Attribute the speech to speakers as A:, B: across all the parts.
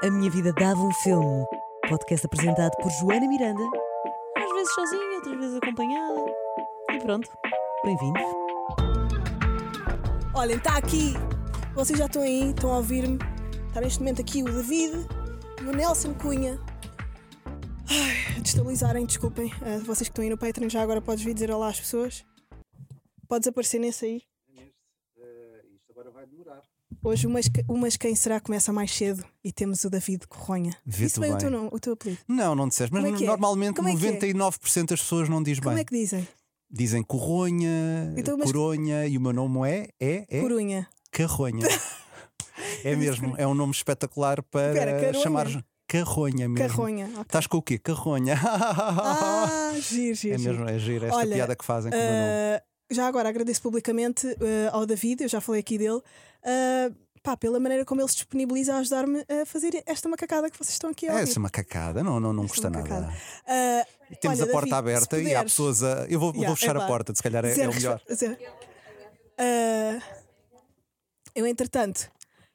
A: A Minha Vida Dava um Filme. Podcast apresentado por Joana Miranda. Às vezes sozinha, outras vezes acompanhada. E pronto, bem-vindos.
B: Olhem, está aqui. Vocês já estão aí, estão a ouvir-me. Está neste momento aqui o David e o Nelson Cunha. Ai, destabilizarem, desculpem. Ah, vocês que estão aí no Patreon já agora podes vir dizer olá às pessoas. Podes aparecer nesse aí.
C: isto agora vai demorar.
B: Hoje o Mas, o Mas Quem Será começa mais cedo e temos o David Corronha. Isso bem o
C: bem.
B: teu, nome, o teu apelido.
C: Não, não disseste, mas
B: Como é é?
C: normalmente
B: Como é que é?
C: 99% das pessoas não diz
B: Como
C: bem.
B: é que dizem?
C: Dizem corronha,
B: Então, mas-
C: coronha e o meu nome é, é, é
B: Corunha.
C: carronha. é mesmo, é um nome espetacular para
B: caronha?
C: chamar carronha mesmo.
B: Carronha. ok.
C: Estás com o quê? Carronha.
B: Ah, giro, giro.
C: é mesmo, é giro esta
B: Olha,
C: piada que fazem com o meu nome.
B: Já agora agradeço publicamente ah, ao David, eu já falei aqui dele, ah, pá, pela maneira como ele se disponibiliza a ajudar-me a fazer esta macacada que vocês estão aqui a
C: É
B: ouvir.
C: essa macacada, não, não, não
B: Esta
C: custa
B: macacada.
C: nada.
B: Ah,
C: Temos
B: olha,
C: a porta
B: David,
C: aberta
B: se
C: e há
B: puderes
C: pessoas a. Eu vou,
B: Yeah,
C: vou fechar
B: epá,
C: a porta, se calhar é, é
B: zero
C: o melhor.
B: eu, entretanto,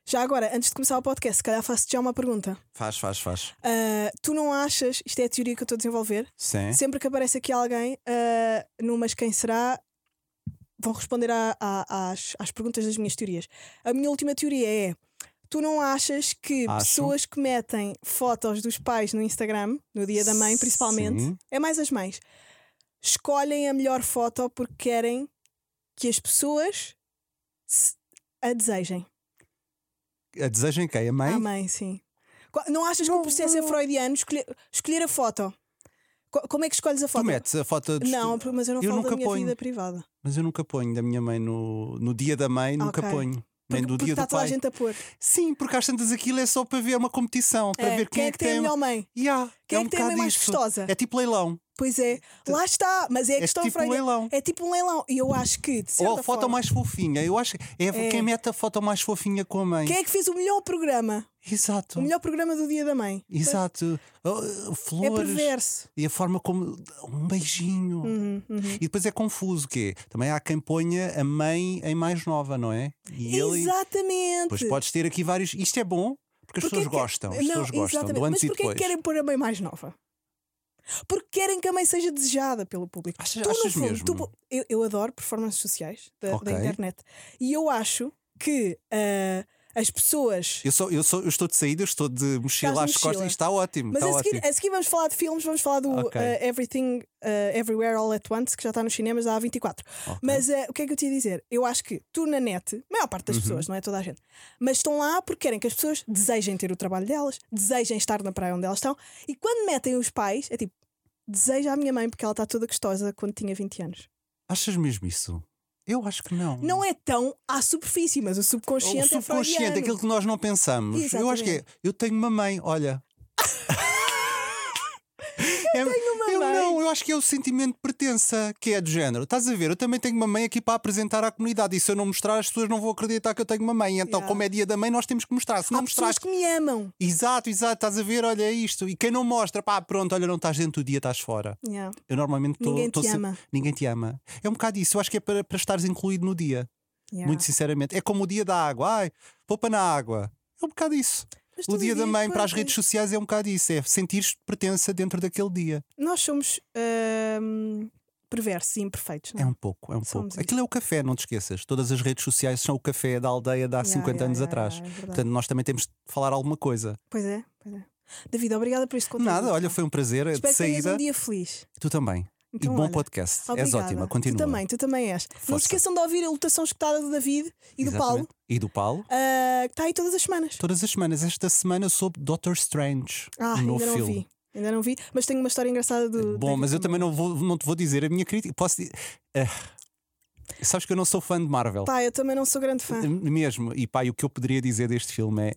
B: já agora, antes de começar o podcast, se calhar faço-te já uma pergunta.
C: Faz, faz, faz.
B: Ah, tu não achas, isto é a teoria que eu estou a desenvolver,
C: Sim.
B: sempre que aparece aqui alguém uh, no Mas Quem Será, vão responder a- a- às, às perguntas das minhas teorias. A minha última teoria é: tu não achas que
C: Acho.
B: pessoas que metem fotos dos pais no Instagram, no dia da mãe principalmente,
C: Sim.
B: é mais as mães, escolhem a melhor foto porque querem que as pessoas a desejem?
C: A desejem quem? A mãe?
B: À mãe, sim. Não achas que o processo é freudiano escolher, escolher a foto? Co- Como é que escolhes a
C: Tu
B: foto?
C: metes a foto dos-
B: Não, mas eu não
C: Eu
B: falo da minha
C: ponho.
B: vida privada.
C: Mas eu nunca ponho da minha mãe no, no dia da mãe, nunca
B: Ok.
C: ponho. Nem
B: Porque,
C: do
B: porque
C: dia
B: está
C: do
B: toda
C: pai.
B: a gente a pôr.
C: Sim, porque às tantas aquilo é só para ver uma competição, para
B: É,
C: ver quem,
B: é que tem a melhor mãe?
C: Yeah,
B: Quem é
C: um
B: que tem a mãe mais gostosa?
C: É tipo leilão.
B: Pois é, lá está, mas é a
C: É
B: questão
C: tipo
B: freudiana.
C: leilão.
B: É tipo um leilão. E eu acho que,
C: Ou a foto
B: forma,
C: mais fofinha. Eu acho que é,
B: É.
C: quem mete a foto mais fofinha com a mãe.
B: quem é que fez o melhor programa?
C: Exato.
B: O melhor programa do dia da mãe?
C: Exato. Oh,
B: É
C: Flores.
B: perverso.
C: e a forma como. Um beijinho.
B: Uhum, uhum.
C: E depois é confuso, que Também há quem ponha a mãe em mais nova, não é? E ele.
B: Exatamente.
C: Pois podes ter aqui vários. Isto é bom porque as
B: Porquê
C: pessoas
B: que-
C: gostam. As
B: Não,
C: pessoas gostam
B: exatamente.
C: do antes
B: Mas porquê
C: depois.
B: que querem pôr a mãe mais nova? Porque querem que a mãe seja desejada pelo público.
C: Achas-
B: tu, no
C: achas
B: fundo,
C: mesmo?
B: tu- eu, eu adoro performances sociais da, da
C: Ok.
B: internet e eu acho que ah, as pessoas.
C: Eu, sou, eu, sou, eu estou de saída, eu estou de mochila às costas e está ótimo.
B: Mas
C: está
B: a seguir,
C: ótimo.
B: a seguir vamos falar de filmes, vamos falar do
C: Ok.
B: ah, Everything ah, Everywhere All at Once, que já está nos cinemas há 24.
C: Ok.
B: Mas ah, o que é que eu te ia dizer? Eu acho que tu na net, a maior parte das
C: Uhum.
B: pessoas, não é toda a gente, mas estão lá porque querem que as pessoas desejem ter o trabalho delas, desejem estar na praia onde elas estão, e quando metem os pais, é tipo, deseja a minha mãe porque ela está toda gostosa quando tinha 20 anos.
C: Achas mesmo isso? Eu acho que não.
B: Não é tão à superfície, mas o subconsciente,
C: o subconsciente,
B: é freudiano.
C: aquilo que nós não pensamos. Eu acho que é. Eu tenho uma mãe, olha. eu tenho
B: uma
C: eu
B: mãe.
C: não, eu acho que é o sentimento de pertença, que é do género. Estás a ver? Eu também tenho uma mãe aqui para apresentar à comunidade. E se eu não mostrar, as pessoas não vão acreditar que eu tenho uma mãe. Então,
B: Yeah.
C: como é dia da mãe, nós temos que mostrar. Se não
B: Há pessoas que me amam.
C: Exato, exato, estás a ver, olha isto. E quem não mostra, pá, pronto, olha, não estás dentro do dia, estás fora.
B: Yeah.
C: Eu normalmente estou.
B: Ninguém te
C: estou se-
B: ama.
C: Ninguém te ama. É um bocado isso. Eu acho que é para, para estares incluído no dia.
B: Yeah.
C: Muito sinceramente. É como o dia da água. Ai, poupa na água. É um bocado isso.
B: Mas
C: O dia da mãe para as redes sociais é um bocado isso. É sentir pertença dentro daquele dia.
B: Nós somos hum, perversos e imperfeitos, não
C: É
B: é?
C: um pouco, é um
B: Somos
C: pouco. Aquilo é o café, não te esqueças. Todas as redes sociais são o café da aldeia de há
B: Yeah,
C: 50
B: yeah,
C: anos
B: yeah,
C: atrás.
B: é.
C: Portanto, nós também temos de falar alguma coisa.
B: Pois é, pois é. David, obrigada por este conteúdo.
C: Nada, olha, foi um prazer.
B: Espero
C: de
B: que
C: saída.
B: um dia feliz.
C: Tu também.
B: Então,
C: e bom
B: olha,
C: podcast. És
B: Obrigada.
C: ótima. Continua.
B: Tu também, tu também és. Não
C: Força.
B: se esqueçam de ouvir a lotação escutada do David e do
C: Exatamente.
B: Paulo,
C: E do Paulo.
B: ah, que está aí todas as semanas.
C: Todas as semanas. Esta semana sobre Doctor Strange.
B: Ah,
C: um
B: ainda
C: novo
B: não
C: filme.
B: vi. Ainda não vi, mas tenho uma história engraçada do.
C: Bom,
B: David
C: mas eu também não, vou, não te vou dizer a minha crítica. Posso dizer. Ah, sabes que eu não sou fã de Marvel.
B: Pá, eu também não sou grande fã.
C: Mesmo. E pá, o que eu poderia dizer deste filme é.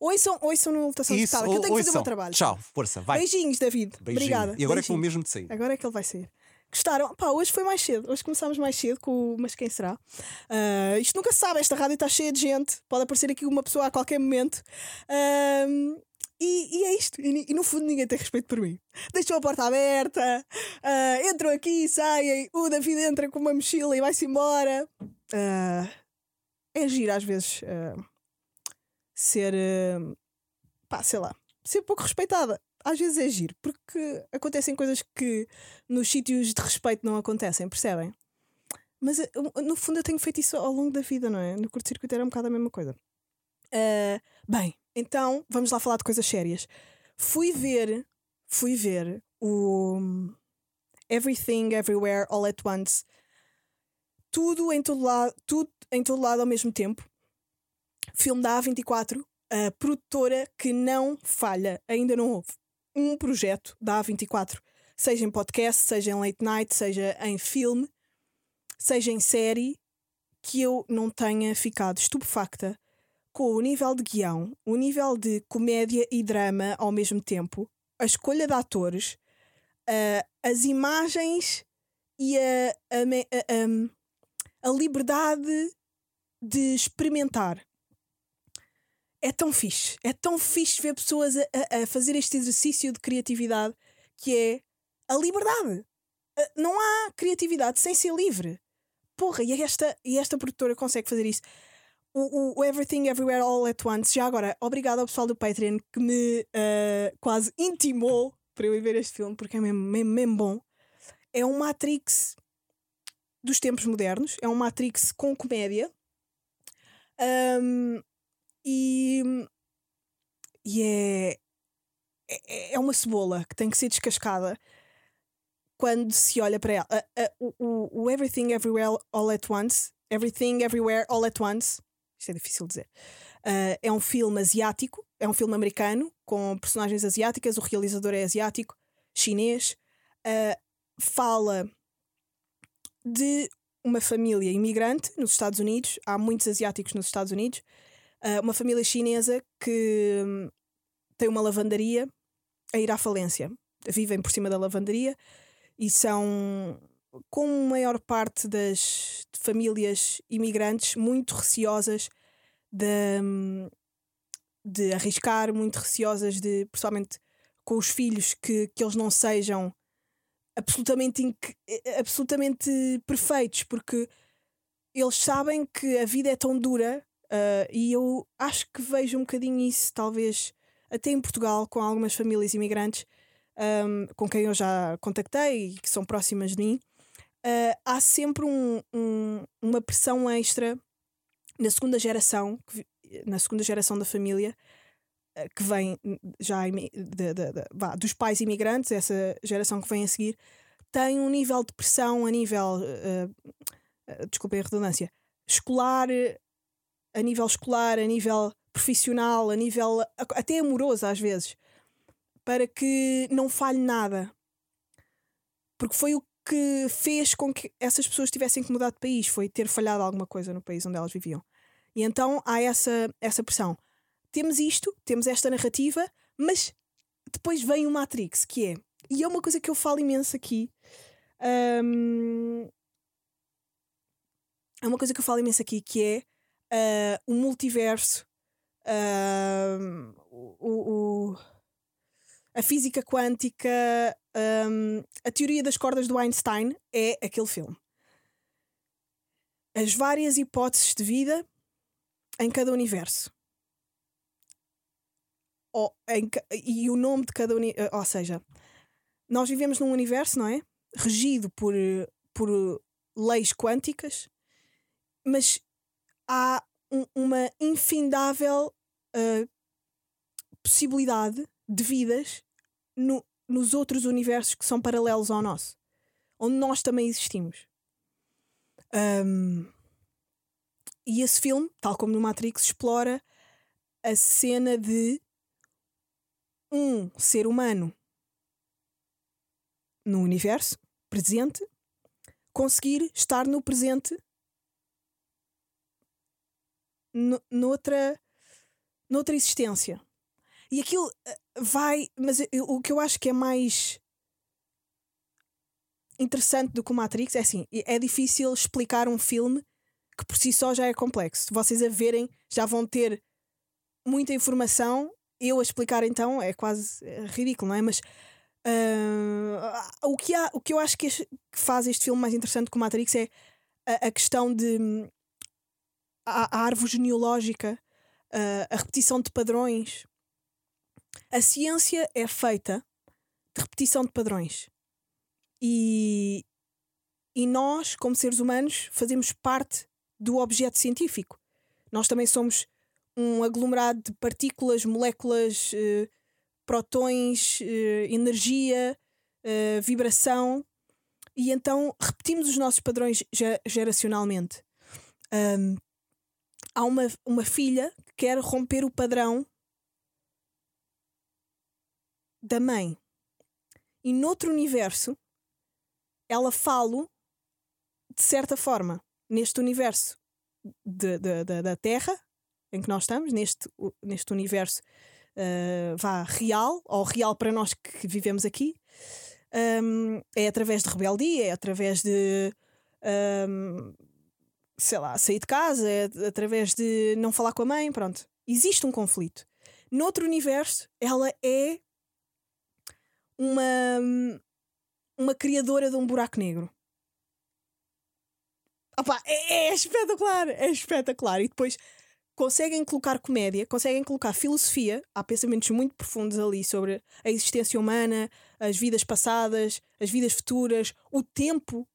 B: Ouçam, ouçam na lotação
C: Isso,
B: escutada, que eu tenho que fazer o meu trabalho.
C: Tchau, força, vai.
B: Beijinhos, David.
C: Beijinho.
B: Obrigada.
C: E agora é que vou mesmo de sair.
B: Agora é que ele vai sair. Gostaram? Pá, hoje foi mais cedo. Hoje começámos mais cedo com o Mas Quem Será? Ah, isto nunca se sabe, esta rádio está cheia de gente. Pode aparecer aqui uma pessoa a qualquer momento. Ahm, e, e é isto. E, e no fundo ninguém tem respeito por mim. Deixam a porta aberta, ah, entram aqui, saem. O David entra com uma mochila e vai-se embora. Ah, é giro às vezes ah, ser. ah, pá, sei lá, ser pouco respeitada. Às vezes é giro, porque acontecem coisas que nos sítios de respeito não acontecem, percebem? Mas eh, no fundo eu tenho feito isso ao longo da vida, não é? No curto-circuito era um bocado a mesma coisa. Uh, bem, então vamos lá falar de coisas sérias. Fui ver, fui ver o Everything Everywhere All at Once. Tudo em todo lado, tudo em todo lado ao mesmo tempo. Filme da A24, a produtora que não falha, ainda não houve um projeto da A24, seja em podcast, seja em late night, seja em filme, seja em série, que eu não tenha ficado estupefacta com o nível de guião, o nível de comédia e drama ao mesmo tempo, a escolha de atores, uh, as imagens e a, a, a, a liberdade de experimentar é tão fixe. É tão fixe ver pessoas a, a, fazer este exercício de criatividade que é a liberdade. Ah, não há criatividade sem ser livre. Porra, e esta, e esta produtora consegue fazer isso. O, o, Everything Everywhere All at Once. Já agora, obrigado ao pessoal do Patreon que me uh, quase intimou para eu ir ver este filme, porque é mesmo, mesmo, mesmo bom. É um Matrix dos tempos modernos, é um Matrix com comédia. Um, e, e é, é, é uma cebola que tem que ser descascada quando se olha para ela. Uh, uh, o, o Everything Everywhere All at Once, Everything Everywhere All at Once, isto é difícil dizer, uh, é um filme asiático, é um filme americano com personagens asiáticas, o realizador é asiático, chinês, fala de uma família imigrante nos Estados Unidos, há muitos asiáticos nos Estados Unidos, uh, uma família chinesa que hum, tem uma lavandaria a ir à falência. Vivem por cima da lavandaria e são, como a maior parte das famílias imigrantes, muito receosas de, hum, de arriscar, muito receosas de, pessoalmente com os filhos, que, que eles não sejam absolutamente, absolutamente perfeitos, porque eles sabem que a vida é tão dura Uh, e eu acho que vejo um bocadinho isso, talvez até em Portugal, com algumas famílias imigrantes um, com quem eu já contactei e que são próximas de mim. Uh, há sempre um, um, uma pressão extra na segunda geração, na segunda geração da família, uh, que vem já de, de, de, vá, dos pais imigrantes, essa geração que vem a seguir, tem um nível de pressão a nível, uh, desculpem a redundância, escolar, a nível escolar, a nível profissional, a nível até amoroso às vezes, para que não falhe nada. Porque foi o que fez com que essas pessoas tivessem que mudar de país, foi ter falhado alguma coisa no país onde elas viviam. E então há essa, essa pressão. Temos isto, temos esta narrativa, mas depois vem o Matrix, que é. E é uma coisa que eu falo imenso aqui. Um, é uma coisa que eu falo imenso aqui, que é uh, o multiverso, uh, o, o, a física quântica, um, a teoria das cordas do Einstein é aquele filme. As várias hipóteses de vida em cada universo. Ou, em, e o nome de cada universo. Ou seja, nós vivemos num universo, não é? Regido por, por leis quânticas, mas há um, uma infindável uh, possibilidade de vidas no, nos outros universos que são paralelos ao nosso, onde nós também existimos. Um, e esse filme, tal como no Matrix, explora a cena de um ser humano no universo presente conseguir estar no presente noutra, noutra existência. E aquilo eh, vai. Mas o que eu acho que é mais interessante do que o Matrix é assim: é difícil explicar um filme que por si só já é complexo. Vocês a verem, já vão ter muita informação. Eu a explicar então é quase é ridículo, não é? Mas uh, o, que há, o que eu acho que, faz este filme mais interessante que o Matrix é a, a questão de a, a árvore genealógica, a repetição de padrões, a ciência é feita de repetição de padrões. E, e nós, como seres humanos, fazemos parte do objeto científico. Nós também somos um aglomerado de partículas, moléculas, eh, protões, eh, energia, eh, vibração, e então repetimos os nossos padrões ge- geracionalmente. Ahm, há uma, uma filha que quer romper o padrão da mãe. E noutro universo, ela fala de certa forma, neste universo de- de- de- da Terra, em que nós estamos, neste, neste universo ah, vá real, ou real para nós que vivemos aqui, hum, é através de rebeldia, é através de. hum, sei lá, sair de casa, é através de não falar com a mãe, pronto. Existe um conflito. Noutro universo, ela é uma, uma criadora de um buraco negro. Opa, é, é espetacular, é espetacular. E depois conseguem colocar comédia, conseguem colocar filosofia. Há pensamentos muito profundos ali sobre a existência humana, as vidas passadas, as vidas futuras, o tempo.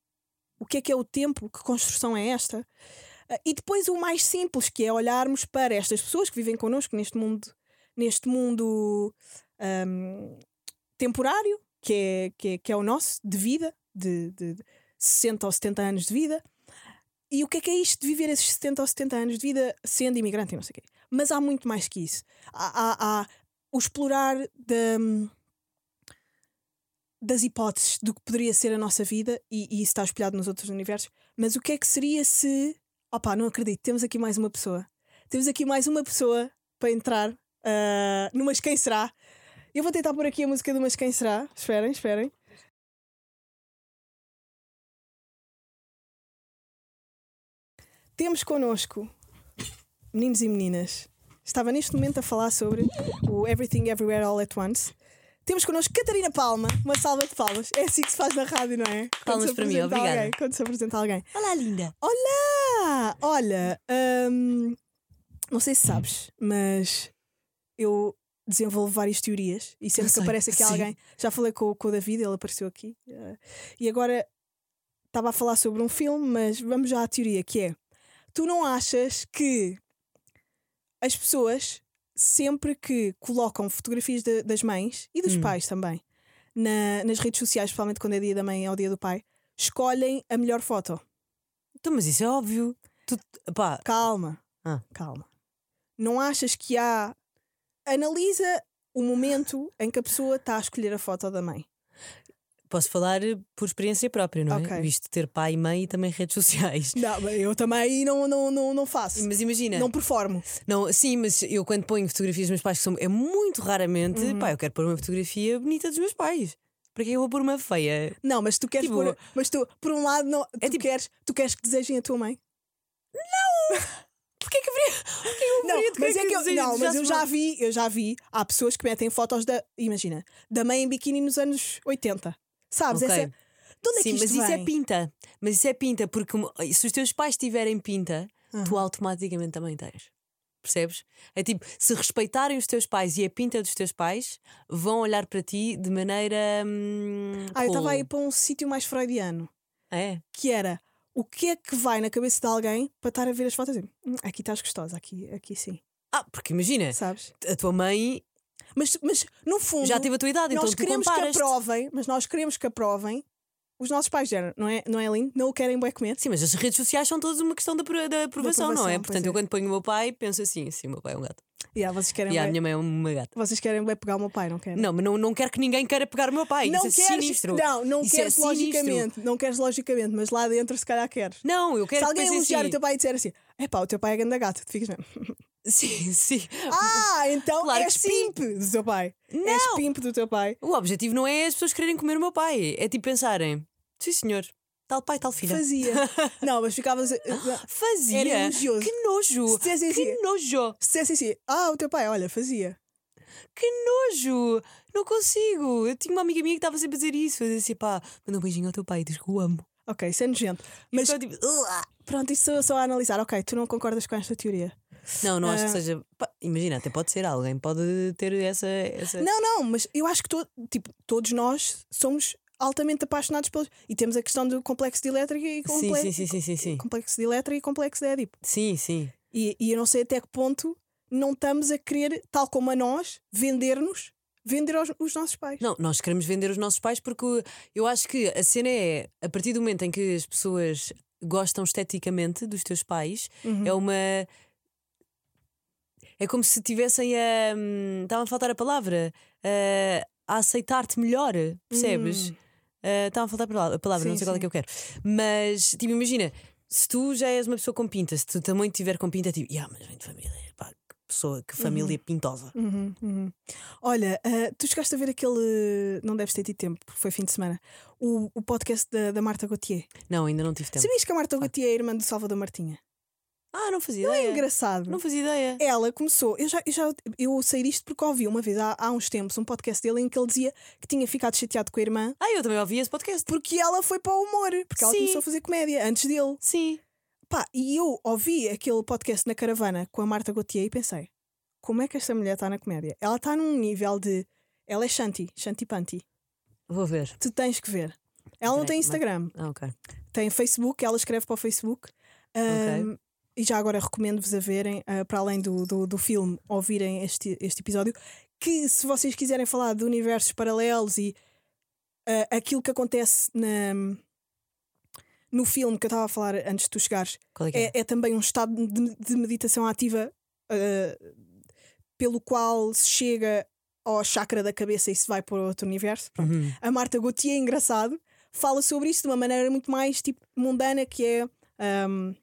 B: O que é que é o tempo? Que construção é esta? Ah, E depois o mais simples, que é olharmos para estas pessoas que vivem connosco neste mundo, neste mundo ahm, temporário, que é, que, é, que é o nosso, de vida, de, de 60 ou 70 anos de vida. E o que é que é isto de viver esses 70 ou 70 anos de vida sendo imigrante e não sei o quê? Mas há muito mais que isso. Há, há- há o explorar da, das hipóteses do que poderia ser a nossa vida e, e isso está espelhado nos outros universos. Mas o que é que seria se. Opá, não acredito, temos aqui mais uma pessoa. Temos aqui mais uma pessoa para entrar ah, no Mas Quem Será? Eu vou tentar pôr aqui a música do Mas Quem Será. Esperem, esperem. Temos connosco, meninos e meninas, estava neste momento a falar sobre o Everything Everywhere All at Once. Temos connosco Catarina Palma, uma salva de palmas. É assim que se faz na rádio, não é?
A: Palmas para mim, obrigada.
B: Alguém, quando se apresenta alguém.
A: Olá, linda.
B: Olá! Olha, hum, não sei se sabes, mas eu desenvolvo várias teorias e sempre que aparece aqui
A: sim.
B: alguém, já falei com, com o David, ele apareceu aqui, eh, e agora estava a falar sobre um filme, mas vamos já à teoria, que é tu não achas que as pessoas, sempre que colocam fotografias de- das mães e dos
A: Hum.
B: pais também na- nas redes sociais, principalmente quando é dia da mãe ou dia do pai, escolhem a melhor foto?
A: Então, mas isso é óbvio. Tu, pá,
B: Calma.
A: Ah.
B: Calma. Não achas que há. Analisa o momento em que a pessoa está a escolher a foto da mãe.
A: Posso falar por experiência própria, não é?
B: Ok.
A: Visto ter pai e mãe e também redes sociais.
B: Não, eu também não, não, não, não faço.
A: Mas imagina,
B: Não
A: não.
B: performo.
A: sim, mas eu quando ponho fotografias dos meus pais, que são, é muito raramente,
B: Uhum.
A: pá, eu quero pôr uma fotografia bonita dos meus pais. Para que eu vou pôr uma feia?
B: Não, mas tu queres
A: Tipo-
B: pôr. Mas tu, por um lado, não, tu,
A: tipo-
B: queres, tu queres que desejem a tua mãe?
A: Porquê que haveria? Eu
B: Não, mas é que eu,
A: desejo-
B: não, mas eu
A: desejasse
B: já vi, eu já vi, há pessoas que metem fotos da, imagina, da mãe em biquíni nos anos 80. Sabes?
A: Ok.
B: Essa, de onde é
A: Sim,
B: que
A: mas
B: isto
A: isso é
B: vem?
A: pinta. Mas isso é pinta, porque um- se os teus pais tiverem pinta, tu
B: Aham.
A: automaticamente também tens. Percebes? É tipo, se respeitarem os teus pais e a pinta dos teus pais, vão olhar para ti de maneira. Hum,
B: Ah, eu estava aí para um sítio mais freudiano.
A: É.
B: que era o que é que vai na cabeça de alguém para estar a ver as fotos e dizer, "Hum, aqui estás gostosa, aqui, aqui sim,
A: Ah, porque imagina,
B: sabes?
A: a tua mãe
B: Mas, mas no fundo,
A: já teve a tua idade,
B: nós
A: então
B: queremos que aprovem, mas nós queremos que aprovem os nossos pais, género, não é, não é lindo? Não o querem bem comer?
A: Sim, mas as redes sociais são todas uma questão da, apro- da aprovação, não é?
B: aprovação,
A: Portanto,
B: pois
A: eu
B: é.
A: quando ponho o meu pai, penso assim: sim, o meu pai é um gato.
B: E ah, vocês querem
A: a
B: bem,
A: minha mãe é uma gata.
B: vocês querem bem pegar o meu pai, não querem?
A: Não, mas não, não quero que ninguém queira pegar o meu pai.
B: não
A: Isso é
B: queres,
A: sinistro.
B: não, não
A: Isso é
B: queres
A: sinistro.
B: logicamente, não queres logicamente, mas lá dentro se calhar queres.
A: Não, eu quero
B: Se alguém elogiar
A: assim.
B: o teu pai e disser assim, é pá, o teu pai é grande gato, tu ficas mesmo.
A: Sim, sim.
B: Ah, então
A: Claro
B: és pimp do teu pai. És
A: Não.
B: pimp do teu pai.
A: O objetivo não é as pessoas quererem comer o meu pai. É tipo pensarem: sim, senhor, tal pai, tal filha.
B: Fazia. não, mas ficavas. Se
A: Fazia.
B: Era elogioso.
A: Que nojo.
B: dissessem assim,
A: Que nojo.
B: se dissessem assim, ah, o teu pai, olha, fazia.
A: Que nojo. Não consigo. Eu tinha uma amiga minha que estava sempre a dizer isso. Eu dizia assim: pá, manda um beijinho ao teu pai, diz que o amo.
B: Ok, isso é nojento.
A: Mas só tipo,
B: pronto, isso só a analisar. Ok, tu não concordas com esta teoria.
A: Não, não acho que
B: Ah.
A: seja. pá, imagina, até pode ser alguém, pode ter essa. essa...
B: Não, não, mas eu acho que to- tipo, todos nós somos altamente apaixonados pelos. E temos a questão do complexo de elétrica e
A: sim,
B: comple...
A: sim, sim, sim, sim, sim.
B: complexo de elétrica e complexo de Édipo.
A: Sim, sim.
B: E, e eu não sei até que ponto não estamos a querer, tal como a nós, vender-nos, vender aos, os nossos pais.
A: Não, nós queremos vender os nossos pais porque eu acho que a cena é a partir do momento em que as pessoas gostam esteticamente dos teus pais,
B: Uhum.
A: é uma. É como se tivessem a. hum, Estava a faltar a palavra. a- a aceitar-te melhor, percebes?
B: Hum.
A: Ah, Estava a faltar a palavra, palavra, não
B: Sim,
A: sei qual é
B: sim.
A: que eu quero. Mas, tipo, imagina, se tu já és uma pessoa com pinta, se tu também tiver com pinta, é tipo, yeah, mas vem de família, pá, que pessoa, que família pintosa.
B: Uhum, uhum. Olha, ah, tu chegaste a ver aquele. Não deves ter tido tempo, porque foi fim de semana. O, o podcast da, da Marta Gauthier.
A: Não, ainda não tive tempo.
B: Sabias que a Marta Gauthier é irmã do Salvador Martinha?
A: Ah, não fazia
B: É
A: ideia.
B: engraçado.
A: Não fazia ideia.
B: Ela começou, eu já, eu já eu sei disto porque ouvi uma vez há, há uns tempos um podcast dele em que ele dizia que tinha ficado chateado com a irmã
A: Ah, eu também ouvi esse podcast.
B: porque ela foi para o humor, porque ela
A: Sim.
B: começou a fazer comédia antes dele.
A: Sim.
B: Pá, e eu ouvi aquele podcast na caravana com a Marta Gauthier e pensei: como é que esta mulher está na comédia? Ela está num nível de. Ela é Shanti, Shanti Panti.
A: Vou ver.
B: Tu tens que ver. Ela não tem
A: mas-
B: Instagram,
A: Ah, ok.
B: tem Facebook, ela escreve para o Facebook. Ahm, E já agora recomendo-vos a verem, ah, para além do, do, do filme, ouvirem este, este episódio. Que se vocês quiserem falar de universos paralelos e ah, aquilo que acontece na, no filme que eu estava a falar antes de tu chegares,
A: é é?
B: é, é também um estado de, de meditação ativa ah, pelo qual se chega ao chakra da cabeça e se vai para outro universo.
A: Uhum.
B: A Marta Gauthier, engraçado, fala sobre isso de uma maneira muito mais tipo mundana, que é ahm,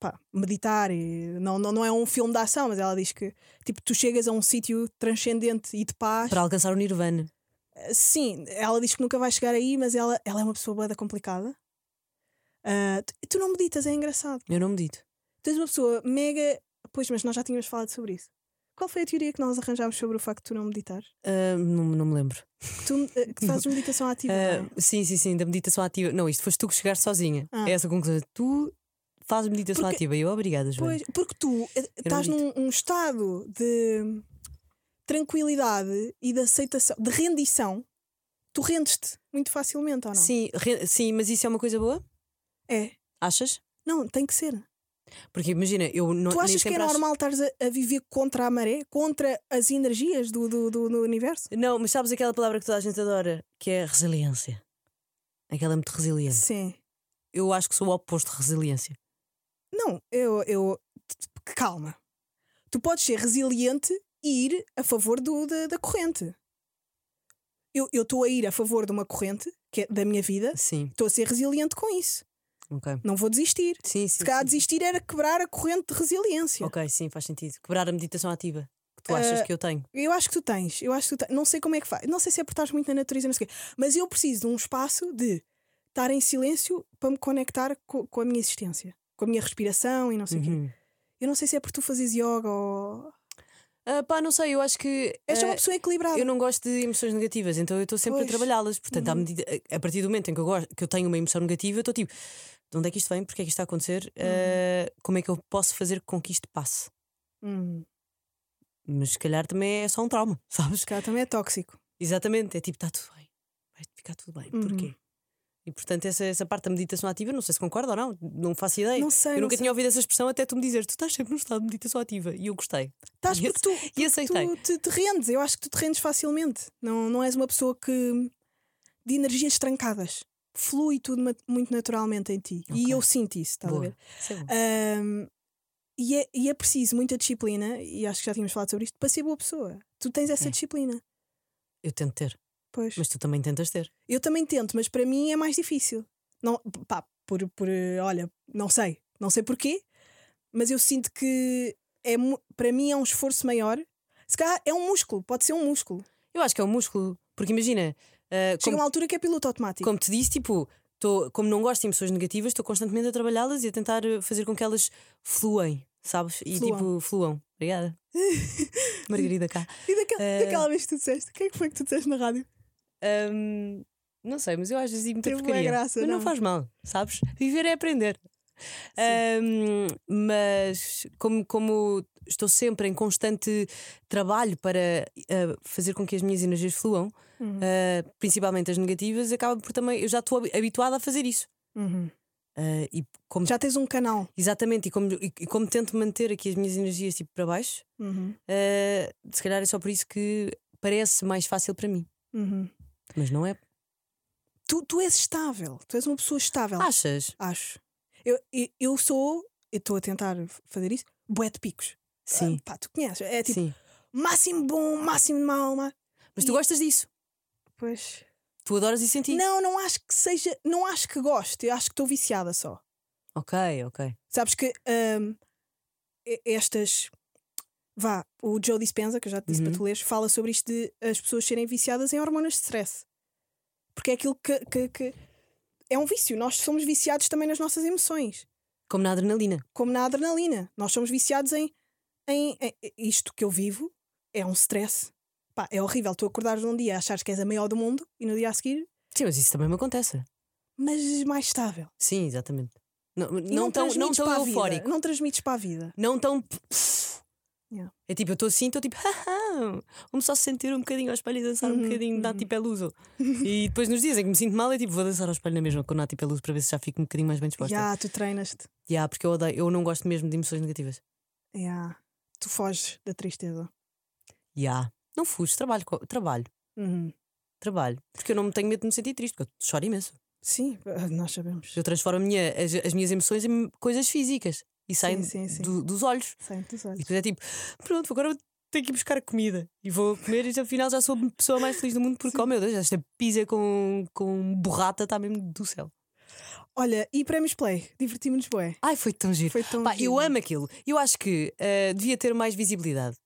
B: pá, meditar. E não, não, não é um filme de ação, mas ela diz que tipo, tu chegas a um sítio transcendente e de paz.
A: Para alcançar o Nirvana.
B: Sim, ela diz que nunca vai chegar aí, mas ela, ela é uma pessoa bada complicada. Ah, tu, tu não meditas, é engraçado.
A: Eu não medito.
B: Tu és uma pessoa mega. Pois, mas nós já tínhamos falado sobre isso. Qual foi a teoria que nós arranjámos sobre o facto de tu não meditares?
A: Ah, não, não me lembro.
B: Que tu, ah, que fazes meditação ativa. É?
A: sim, sim, sim, da meditação ativa. Não, isto foste tu que chegaste sozinha.
B: Ah.
A: É essa a conclusão. Tu fazes meditação
B: Porque-
A: ativa e eu obrigada, Joana.
B: Pois, porque tu eh, estás num um estado de tranquilidade e de aceitação, de rendição. Tu rendes-te muito facilmente ou não?
A: Sim, sim, mas isso é uma coisa boa?
B: É.
A: Achas?
B: Não, tem que ser.
A: Porque imagina, eu não.
B: tu achas que é
A: sempre acho-
B: normal estares a, a viver contra a maré? Contra as energias do, do, do, do universo?
A: Não, mas sabes aquela palavra que toda a gente adora, que é resiliência. Aquela é muito resiliente.
B: Sim.
A: Eu acho que sou o oposto de resiliência.
B: Não, eu, eu. Calma. Tu podes ser resiliente e ir a favor do, da, da corrente. Eu estou a ir a favor de uma corrente, que é da minha vida,
A: Sim,
B: estou a ser resiliente com isso.
A: ok.
B: Não vou desistir.
A: Sim, sim.
B: Se calhar
A: sim.
B: desistir era quebrar a corrente de resiliência.
A: Ok, sim, faz sentido. Quebrar a meditação ativa que tu achas
B: Ah,
A: que eu tenho.
B: Eu acho que tu tens, eu acho que tu tens. Não sei como é que faz. Não sei se é estás muito na natureza, não sei o quê. Mas eu preciso de um espaço de estar em silêncio para me conectar co- com, a minha existência, com a minha respiração e não sei o quê.
A: Uhum.
B: Eu não sei se é porque tu fazes yoga ou.
A: Ah, pá, não sei, eu acho que.
B: És
A: ah,
B: uma pessoa equilibrada.
A: eu não gosto de emoções negativas, então eu estou sempre
B: Pois.
A: a trabalhá-las. Portanto, à
B: Uhum.
A: medida, a partir do momento em que eu, gosto, que eu tenho uma emoção negativa, eu estou tipo, de onde é que isto vem? Porquê é que isto está a acontecer?
B: Uhum.
A: Ah, como é que eu posso fazer com que isto passe?
B: Hum,
A: Mas se calhar também é só um trauma, sabes?
B: se calhar também é tóxico.
A: Exatamente, é tipo, está tudo bem, vai ficar tudo bem.
B: Uhum.
A: Porquê? E portanto, essa, essa parte da meditação ativa, não sei se concorda ou não, não faço ideia.
B: Não sei.
A: eu nunca
B: sei.
A: tinha ouvido essa expressão até tu me dizer, tu estás sempre num estado de meditação ativa. E eu gostei.
B: Estás
A: E
B: porque tu,
A: e
B: porque
A: aceitei.
B: tu te, te rendes. Eu acho que tu te rendes facilmente. Não, não és uma pessoa que. de energias trancadas. Flui tudo muito naturalmente em ti.
A: Ok.
B: E eu sinto isso, estás a ver?
A: Isso é
B: e, é, e é preciso muita disciplina, e acho que já tínhamos falado sobre isto, para ser boa pessoa. Tu tens essa
A: É.
B: disciplina.
A: Eu tento ter,
B: Pois.
A: mas tu também tentas ter.
B: Eu também tento, mas para mim é mais difícil. Não, pá, por, por olha, não sei, não sei porquê, mas eu sinto que é, para mim é um esforço maior. Se calhar é um músculo, pode ser um músculo.
A: Eu acho que é um músculo, porque imagina, ah,
B: Chega
A: como,
B: uma altura que é piloto automático.
A: como te disse, tipo, tô, como não gosto de emoções negativas, estou constantemente a trabalhá-las e a tentar eh, fazer com que elas fluem, sabes? E
B: Fluam.
A: tipo, fluam. Obrigada. Margarida cá.
B: E daquela,
A: Eh,
B: daquela vez que tu disseste, o que é que foi que tu disseste na rádio?
A: Ahm, não sei, mas eu às vezes digo muita porcaria.
B: graça,
A: mas não.
B: não?
A: faz mal, sabes? Viver é aprender. Ahm, mas como, como estou sempre em constante trabalho para uh, fazer com que as minhas energias fluam,
B: Uhum.
A: uh, principalmente as negativas, acaba por também. Eu já estou habi- habituada a fazer isso.
B: Uhum.
A: Uh, e como,
B: Já tens um canal.
A: exatamente, e como, e, e como tento manter aqui as minhas energias tipo para baixo,
B: Uhum.
A: uh, se calhar é só por isso que parece mais fácil para mim.
B: Uhum.
A: Mas não é.
B: Tu, tu és estável, tu és uma pessoa estável.
A: Achas?
B: Acho. Eu, eu, eu sou, eu estou a tentar fazer isso, bué de picos.
A: Sim.
B: Ah, pá, tu conheces. É tipo
A: Sim.
B: máximo bom, máximo mau. ma-
A: Mas tu
B: E-
A: gostas disso.
B: Pois.
A: Tu adoras isso em ti.
B: Não, não acho que seja. Não acho que goste. Eu acho que estou viciada só.
A: Ok, ok.
B: Sabes que hum, estas. Vá, o Joe Dispenza, que eu já te disse
A: Uhum.
B: para tu leres, fala sobre isto de as pessoas serem viciadas em hormonas de stress. Porque é aquilo que, que, que- é um vício. Nós somos viciados também nas nossas emoções,
A: Como na adrenalina.
B: como na adrenalina. Nós somos viciados em, em, em- isto que eu vivo é um stress. Pá, é horrível tu acordares num dia achares que és a maior do mundo e no dia a seguir,
A: Sim, mas isso também me acontece.
B: mas mais estável.
A: Sim, exatamente. Não,
B: E
A: não, tão, não tão
B: a vida,
A: eufórico.
B: Não transmites para a vida.
A: Não tão.
B: Yeah.
A: É tipo, eu estou assim, estou tipo, haha, vamos só se sentir um bocadinho ao espelho e dançar um
B: Uhum,
A: bocadinho,
B: uhum.
A: tipo Peluso. e depois nos dizem que me sinto mal, é tipo, vou dançar ao espelho na mesma com Nati Peluso para ver se já fico um bocadinho mais bem disposta.
B: Já, tu treinas-te.
A: Yeah, porque eu odeio, eu não gosto mesmo de emoções negativas.
B: Yeah. Tu foges da tristeza.
A: Yeah. Não fujo, trabalho, trabalho,
B: Uhum.
A: trabalho. Porque eu não tenho medo de me sentir triste, porque eu choro imenso.
B: Sim, ah, nós sabemos.
A: Eu transformo minha, as, as minhas emoções em coisas físicas e saem
B: sim, sim.
A: do- dos olhos.
B: Sem dos
A: E
B: olhos.
A: depois é tipo, pronto, agora tenho que ir buscar comida. E vou comer e afinal já sou a pessoa mais feliz do mundo porque, oh meu Deus, esta pizza com, com borrata está mesmo do céu.
B: Olha, e prémios Play? Divertimos-nos bué.
A: Ai, foi tão giro.
B: Foi tão
A: Pá,
B: giro.
A: eu amo aquilo. Eu acho que eh, devia ter mais visibilidade.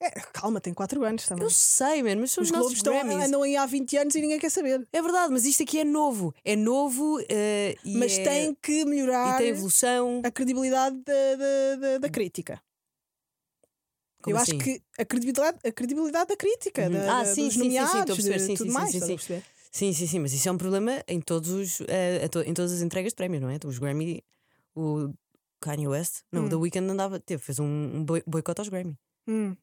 B: É, calma, tem 4 anos também.
A: Eu sei, mano, mas são
B: Os
A: os,
B: Globos
A: nossos
B: estão,
A: Grammys.
B: andam aí há 20 anos e ninguém quer saber.
A: É verdade, mas isto aqui é novo. É novo e
B: Mas
A: é-
B: tem que
A: e
B: melhorar
A: tem evolução.
B: a credibilidade da, da, da, da crítica.
A: Como
B: eu
A: assim?
B: acho que a credibilidade, a credibilidade da crítica,
A: Uhum.
B: da,
A: Ah, sim,
B: dos
A: sim, sim, sim,
B: nomeados,
A: perceber, sim,
B: tudo
A: sim,
B: mais.
A: sim, sim.
B: perceber?
A: Sim, sim, sim, mas isso é um problema em, todos os, a to- em todas as entregas de prémios, não é? Os Grammy, o Kanye West, não,
B: Hum.
A: o The Weeknd andava, teve, fez um, um boi- boicote aos Grammy.
B: Hum.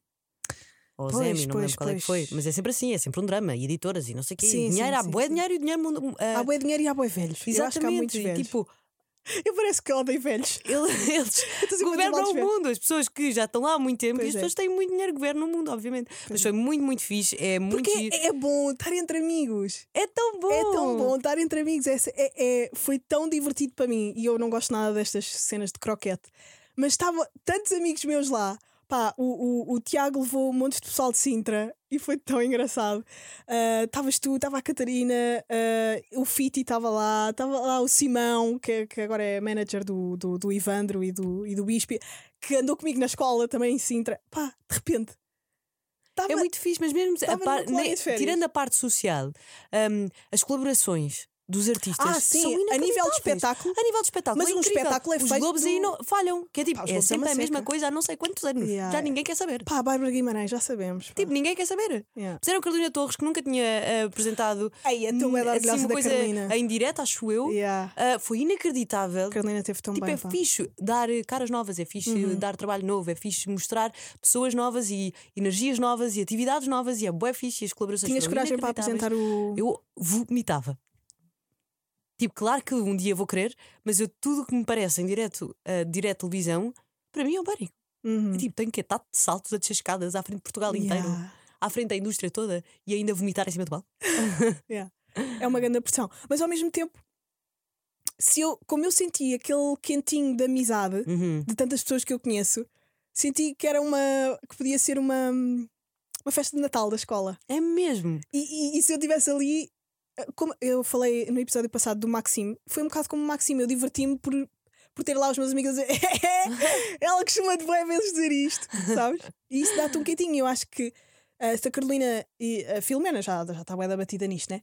A: Ou
B: Pois,
A: Emmy, não
B: pois,
A: lembro qual é que foi.
B: pois.
A: Mas é sempre assim, é sempre um drama. E editoras e não sei o quê.
B: Sim,
A: dinheiro,
B: sim,
A: há
B: sim, sim.
A: dinheiro e o dinheiro. ah,
B: Há boi dinheiro e há boi velhos. Eu acho que há muitos
A: Exatamente.
B: velhos.
A: E, tipo,
B: Eu parece que odeio velhos.
A: ele- eles governam o mundo. As pessoas que já estão lá há muito tempo
B: Pois
A: e as
B: é.
A: pessoas têm muito dinheiro governam o mundo, obviamente. Mas foi muito, muito fixe. É muito
B: Porque é, é bom estar entre amigos.
A: É tão bom.
B: É tão bom estar entre amigos. É, é- é- foi tão divertido para mim. E eu não gosto nada destas cenas de croquete. Mas estava tantos amigos meus lá. Pá, o, o, o Tiago levou um monte de pessoal de Sintra e foi tão engraçado. Ah, Estavas tu, estava a Catarina, ah, o Fiti estava lá, estava lá o Simão, que, que agora é manager do, do, do Ivandro e do, e do Bispi, que andou comigo na escola também em Sintra. Pá, de repente. Estava
A: É muito fixe, mas mesmo a par-
B: numa colónia
A: ne-
B: de férias.
A: tirando a parte social, hum, as colaborações dos artistas
B: Ah,
A: são
B: sim, a nível de espetáculo.
A: A nível de espetáculo.
B: Mas
A: é
B: um
A: incrível.
B: espetáculo é
A: Os
B: feito
A: Globos aí não falham. Que é tipo,
B: Pá, os
A: é
B: é
A: sempre a mesma coisa há não sei quantos anos.
B: Yeah.
A: Já ninguém quer saber.
B: Pá, Bárbara Guimarães, já sabemos. pá.
A: Tipo, ninguém quer saber.
B: Yeah.
A: Fizeram a Carolina Torres que nunca tinha eh, apresentado
B: Ei, a tua
A: hum,
B: é
A: assim,
B: orgulhosa
A: uma coisa em direto, acho eu.
B: Yeah.
A: Ah, foi inacreditável.
B: Carolina teve tão
A: Tipo,
B: bem.
A: é
B: pá.
A: fixe dar caras novas, é fixe
B: Uhum.
A: dar trabalho novo, é fixe mostrar pessoas novas e energias novas e atividades novas e é bué fixe e as colaborações
B: Tinhas coragem para apresentar o.
A: Eu vomitava. Tipo, claro que um dia vou querer, mas eu tudo que me parece em direto, uh, direto televisão, para mim é um pânico.
B: Uhum.
A: Tipo, tenho que estar de saltos a descer escadas à frente de Portugal inteiro,
B: Yeah.
A: à frente da indústria toda e ainda vomitar em cima do palco.
B: Yeah. É uma grande pressão. Mas ao mesmo tempo, se eu, como eu senti aquele quentinho de amizade
A: Uhum.
B: de tantas pessoas que eu conheço, senti que era uma. que podia ser uma. uma festa de Natal da escola.
A: É mesmo.
B: E, e- e se eu estivesse ali, como eu falei no episódio passado do Maxime, foi um bocado como o Maxime, eu diverti-me por, por ter lá os meus amigos a dizer ela costuma de bem vezes dizer isto, sabes? E isso dá-te um quentinho. Eu acho que eh, se a Carolina e a Filomena já, já está bem da batida nisto, né?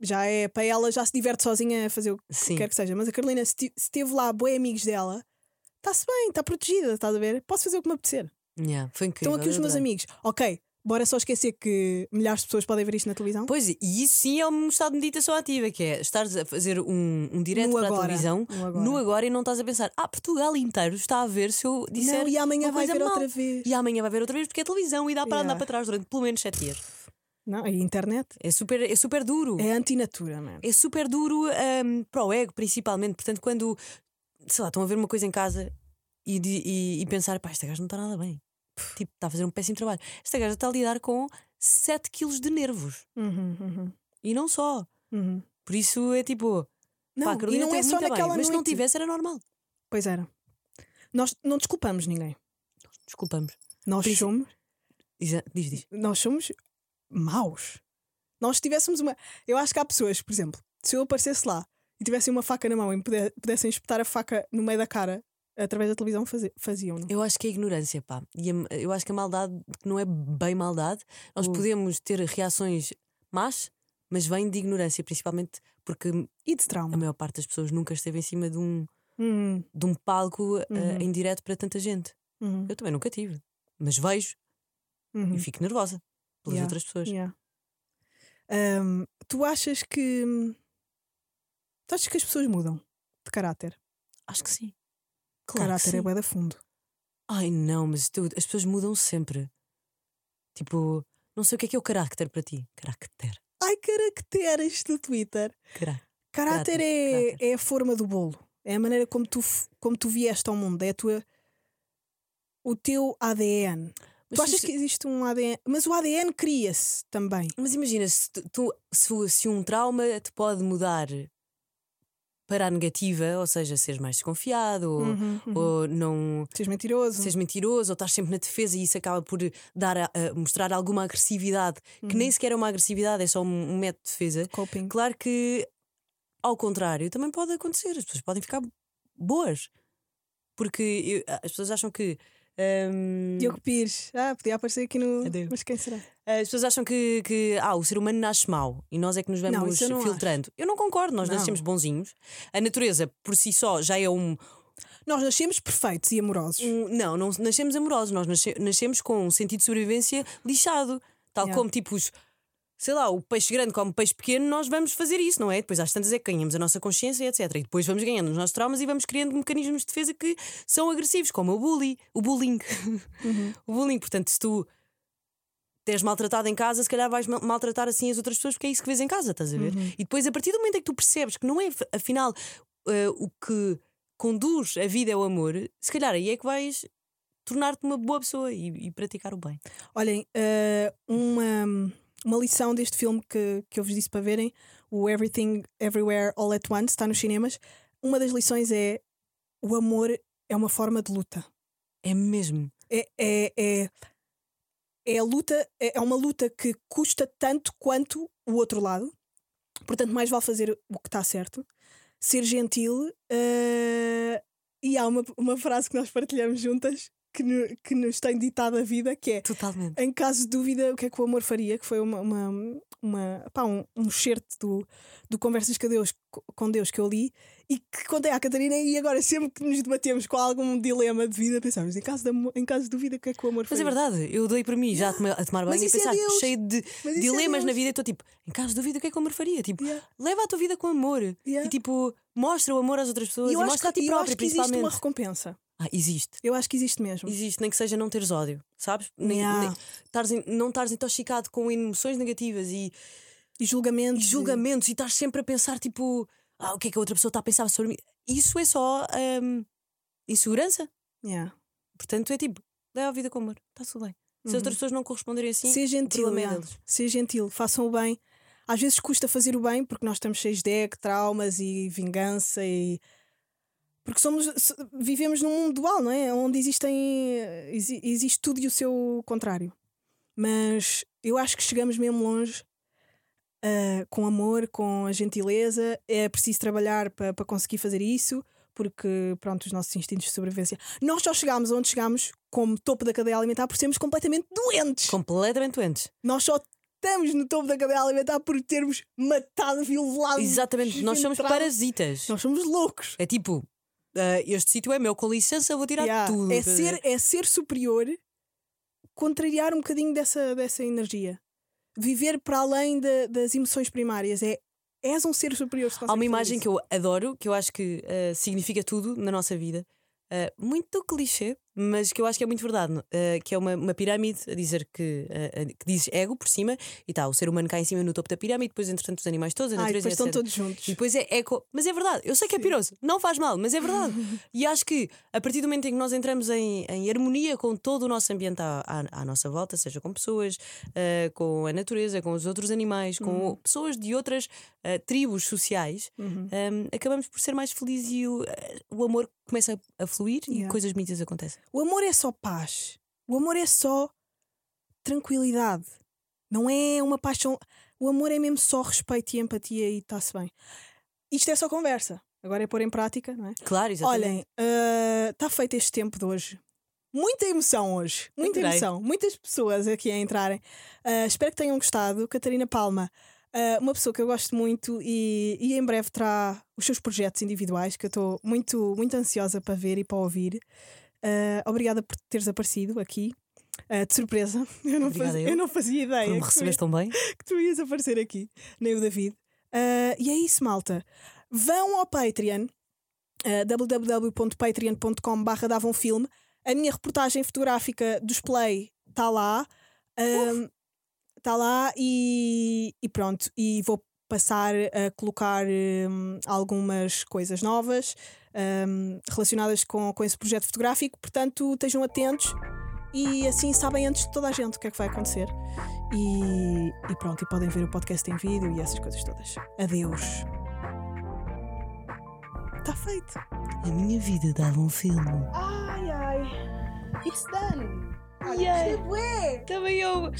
B: Já é para ela, já se diverte sozinha a fazer o que
A: Sim.
B: quer que seja. Mas a Carolina, se, se teve lá boi amigos dela, está-se bem, está protegida, estás a ver? Posso fazer o que me apetecer.
A: Yeah, foi incrível.
B: Estão aqui os
A: eu
B: meus amigos. Ok, Bora só esquecer que milhares de pessoas podem ver isto na televisão.
A: Pois, e isso sim é um estado de meditação ativa, que é estares a fazer um, um direto
B: No
A: para
B: agora,
A: a televisão
B: no agora.
A: no agora e não estás a pensar, ah, Portugal inteiro está a ver se eu disser.
B: não, e amanhã vai ver
A: mal.
B: outra vez.
A: E amanhã vai ver outra vez porque é televisão e dá para
B: Yeah.
A: andar para trás durante pelo menos 7 dias.
B: Não, a internet
A: É super, é super duro.
B: é antinatura, man.
A: É super duro hum, para o ego, principalmente. Portanto, quando sei lá, estão a ver uma coisa em casa e, e, e pensar, pá, esta gaja não está nada bem. Tipo, está a fazer um péssimo trabalho. Esta gaja está a lidar com 7 quilos de nervos.
B: Uhum, uhum,
A: E não só.
B: uhum.
A: Por isso é tipo,
B: Não,
A: pá,
B: e não é só
A: muito bem,
B: naquela
A: mas se não tivesse era normal.
B: Pois era. Nós não desculpamos ninguém.
A: Desculpamos.
B: Nós
A: Princi-
B: somos,
A: Diz, diz.
B: nós somos maus. Nós tivéssemos uma. Eu acho que há pessoas, por exemplo, se eu aparecesse lá e tivessem uma faca na mão e me pudessem espetar a faca no meio da cara através da televisão, fazi- faziam, não?
A: Eu acho que é ignorância, pá. E a- eu acho que a maldade, não é bem maldade, nós
B: Uh.
A: podemos ter reações más, mas vem de ignorância, principalmente porque
B: E de
A: a
B: trauma.
A: maior parte das pessoas nunca esteve em cima de um,
B: Uhum,
A: de um palco eh,
B: Uhum.
A: em direto para tanta gente.
B: uhum,
A: Eu também nunca tive, mas vejo
B: uhum.
A: e fico nervosa pelas
B: Yeah,
A: outras pessoas.
B: Yeah. Ahm, tu achas que. Tu achas que as pessoas mudam de caráter?
A: Acho que sim. Claro
B: caráter é bué da fundo.
A: Ai não, mas tu- as pessoas mudam sempre. Tipo, não sei o que é que é o carácter para ti. Carácter.
B: Ai, caracteres do Twitter.
A: Cará-
B: Caráter
A: Caráter,
B: é,
A: caráter.
B: é a forma do bolo. É a maneira como tu, como tu vieste ao mundo. É a tua, o teu ADN.
A: Mas
B: tu achas que existe um ADN? Mas o ADN cria-se também.
A: Mas imagina, se, tu- tu, se, se um trauma te pode mudar para a negativa, ou seja, seres mais desconfiado, ou,
B: Uhum, uhum.
A: ou não
B: Seres mentiroso.
A: seres mentiroso, ou estás sempre na defesa e isso acaba por dar a- a mostrar alguma agressividade, que
B: Uhum.
A: nem sequer é uma agressividade, é só um, um método de defesa.
B: Coping.
A: Claro que, ao contrário, também pode acontecer, as pessoas podem ficar boas. Porque eu- as pessoas acham que. Hum,
B: Diogo Pires. Ah, podia aparecer aqui no.
A: Adeus.
B: Mas quem será?
A: As pessoas acham que, que ah, o ser humano nasce mau e nós é que nos
B: Não,
A: vamos
B: isso eu não
A: filtrando. Eu não concordo, nós
B: Não.
A: nascemos bonzinhos. A natureza por si só já é um.
B: Nós nascemos perfeitos e amorosos.
A: um- não, não nascemos amorosos, nós nasce- nascemos com um sentido de sobrevivência lixado. Tal
B: Yeah.
A: como tipo os. Sei lá, o peixe grande come peixe pequeno, nós vamos fazer isso, não é? Depois às tantas é que ganhamos a nossa consciência, etc. E depois vamos ganhando os nossos traumas e vamos criando mecanismos de defesa que são agressivos, como o bullying, o bullying.
B: Uhum.
A: o bullying. Portanto, se tu és maltratado em casa, se calhar vais mal- maltratar assim as outras pessoas porque é isso que vês em casa, estás a ver?
B: Uhum.
A: E depois, a partir do momento em que tu percebes que não é, afinal, eh, o que conduz a vida é o amor, se calhar aí é que vais tornar-te uma boa pessoa e, e praticar o bem.
B: Olhem, eh, uma, uma lição deste filme que, que eu vos disse para verem, o Everything Everywhere All at Once, está nos cinemas. Uma das lições é o amor é uma forma de luta.
A: É mesmo.
B: É, é, é, é a luta, é é uma luta que custa tanto quanto o outro lado. Portanto, mais vale fazer o que está certo, ser gentil. eh, e há uma, uma frase que nós partilhamos juntas que, no- que nos tem ditado a vida, que é
A: Totalmente.
B: em caso de dúvida, o que é que o amor faria? Que foi uma, uma, uma pá, um, um certo do, do Conversas com Deus, com Deus que eu li e que contei à Catarina. E agora, sempre que nos debatemos com algum dilema de vida, pensamos em caso de, em caso de dúvida, o que é que o amor
A: Mas é
B: faria?
A: verdade, eu dei para mim já a tomar, a tomar banho e
B: é
A: pensar,
B: Deus.
A: cheio de
B: é
A: dilemas na
B: Deus.
A: vida, e estou tipo, em caso de dúvida, o que é que o amor faria? Tipo,
B: Yeah.
A: leva a tua vida com amor
B: Yeah.
A: e tipo, mostra o amor às outras pessoas
B: E
A: e,
B: eu acho,
A: mostra a
B: que,
A: ti
B: eu
A: própria,
B: acho que existe
A: principalmente.
B: uma recompensa.
A: Ah, existe.
B: Eu acho que existe mesmo.
A: Existe, nem que seja não teres ódio, sabes? Nem,
B: Yeah.
A: nem- estares in- não estares intoxicado com emoções negativas e,
B: E
A: e
B: julgamentos.
A: julgamentos e estás sempre a pensar, tipo, ah, o que é que a outra pessoa está a pensar sobre mim? Isso é só hum, insegurança.
B: Yeah.
A: Portanto, é tipo, leva a vida com amor, está tudo bem. Se as outras pessoas não corresponderem assim,
B: Ser
A: o
B: gentil,
A: é
B: yeah. ser gentil, façam o bem. Às vezes custa fazer o bem porque nós estamos cheios de ego, traumas e vingança e porque somos vivemos num mundo dual, não é? Onde existem exi- existe tudo e o seu contrário. Mas eu acho que chegamos mesmo longe ah, com amor, com a gentileza. É preciso trabalhar para para conseguir fazer isso, porque pronto, os nossos instintos de sobrevivência. Nós só chegamos onde chegamos como topo da cadeia alimentar por sermos completamente doentes.
A: Completamente doentes.
B: Nós só estamos no topo da cadeia alimentar por termos matado, violado.
A: Exatamente, nós somos parasitas.
B: Nós somos loucos.
A: É tipo, ah, este sítio é meu, com licença, vou tirar
B: Yeah.
A: tudo.
B: É, ser, é ser superior contrariar um bocadinho dessa, dessa energia. Viver para além da- das emoções primárias. É, és um ser superior. se
A: Há uma imagem que eu adoro, que eu acho que eh, significa tudo na nossa vida. Eh, muito clichê, mas que eu acho que é muito verdade. eh, que é uma, uma pirâmide a dizer que, eh, que diz ego por cima e está o ser humano cá em cima no topo da pirâmide, depois, entretanto, os animais todos, a
B: Ai,
A: natureza,
B: depois estão todos juntos.
A: E depois é eco. Mas é verdade, eu sei que é piroso, não faz mal, mas é verdade. e acho que a partir do momento em que nós entramos em, em harmonia com todo o nosso ambiente à, à- à nossa volta, seja com pessoas, eh, com a natureza, com os outros animais, com pessoas de outras tribos sociais,
B: Uhum.
A: eh, acabamos por ser mais felizes e o, o amor começa a, fluir e
B: Yeah.
A: coisas bonitas acontecem.
B: O amor é só paz. O amor é só tranquilidade. Não é uma paixão. O amor é mesmo só respeito e empatia e está-se bem. Isto é só conversa. Agora é pôr em prática, não é?
A: Claro, exatamente.
B: Olhem, está feito este tempo de hoje. Muita emoção hoje. Muita
A: Adorei.
B: emoção. Muitas pessoas aqui a entrarem. Ah, espero que tenham gostado. Catarina Palma, ah, uma pessoa que eu gosto muito e, e em breve terá os seus projetos individuais que eu estou muito, muito ansiosa para ver e para ouvir. Ah, obrigada por teres aparecido aqui. Ah, de surpresa. Eu não, fazia,
A: eu.
B: eu não fazia ideia
A: Por me
B: que tu
A: recebes tão bem.
B: que tu ias aparecer aqui, nem o David. Ah, e é isso, malta. Vão ao Patreon, uh, www.patreon.com.br davam filme. A minha reportagem fotográfica do Play está lá. Está lá e, e pronto. E vou passar a colocar hum, algumas coisas novas hum, relacionadas com, com esse projeto fotográfico. Portanto, estejam atentos e assim sabem antes de toda a gente o que é que vai acontecer. E, e pronto, e podem ver o podcast em vídeo e essas coisas todas. Adeus. Está feito.
A: A minha vida dava um filme.
B: Ai ai. It's done.
A: Yay.
B: Ué.
A: Também eu.